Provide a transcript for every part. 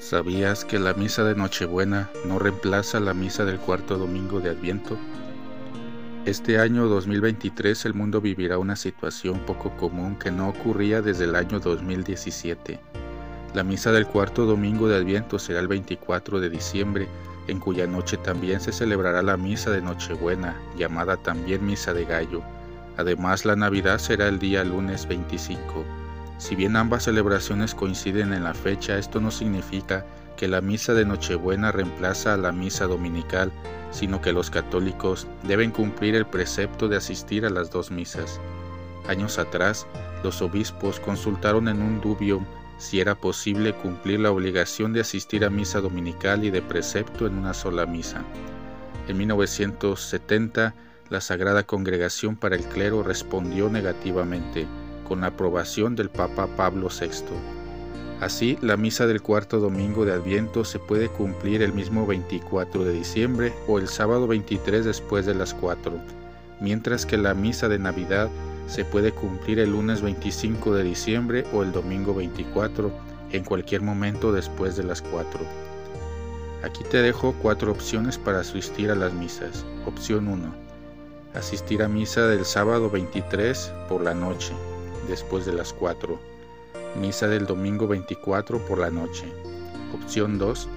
¿Sabías que la misa de Nochebuena no reemplaza la misa del cuarto domingo de Adviento? Este año 2023 el mundo vivirá una situación poco común que no ocurría desde el año 2017. La misa del cuarto domingo de Adviento será el 24 de diciembre, en cuya noche también se celebrará la misa de Nochebuena, llamada también misa de gallo. Además, la Navidad será el día lunes 25. Si bien ambas celebraciones coinciden en la fecha, esto no significa que la misa de Nochebuena reemplaza a la misa dominical, sino que los católicos deben cumplir el precepto de asistir a las dos misas. Años atrás, los obispos consultaron en un dubium si era posible cumplir la obligación de asistir a misa dominical y de precepto en una sola misa. En 1970, la Sagrada Congregación para el Clero respondió negativamente, con la aprobación del Papa Pablo VI. Así, la misa del cuarto domingo de Adviento se puede cumplir el mismo 24 de diciembre o el sábado 23 después de las 4, mientras que la misa de Navidad se puede cumplir el lunes 25 de diciembre o el domingo 24, en cualquier momento después de las 4. Aquí te dejo cuatro opciones para asistir a las misas. Opción 1. Asistir a misa del sábado 23 por la noche después de las 4. Misa del domingo 24 por la noche. Opción 2.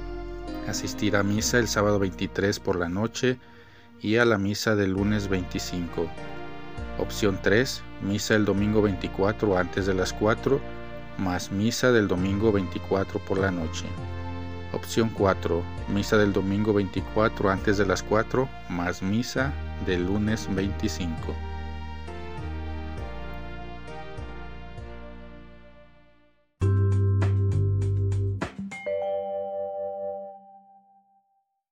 Asistir a misa el sábado 23 por la noche y a la misa del lunes 25. Opción 3. Misa el domingo 24 antes de las 4 más misa del domingo 24 por la noche. Opción 4. Misa del domingo 24 antes de las 4 más misa del lunes 25.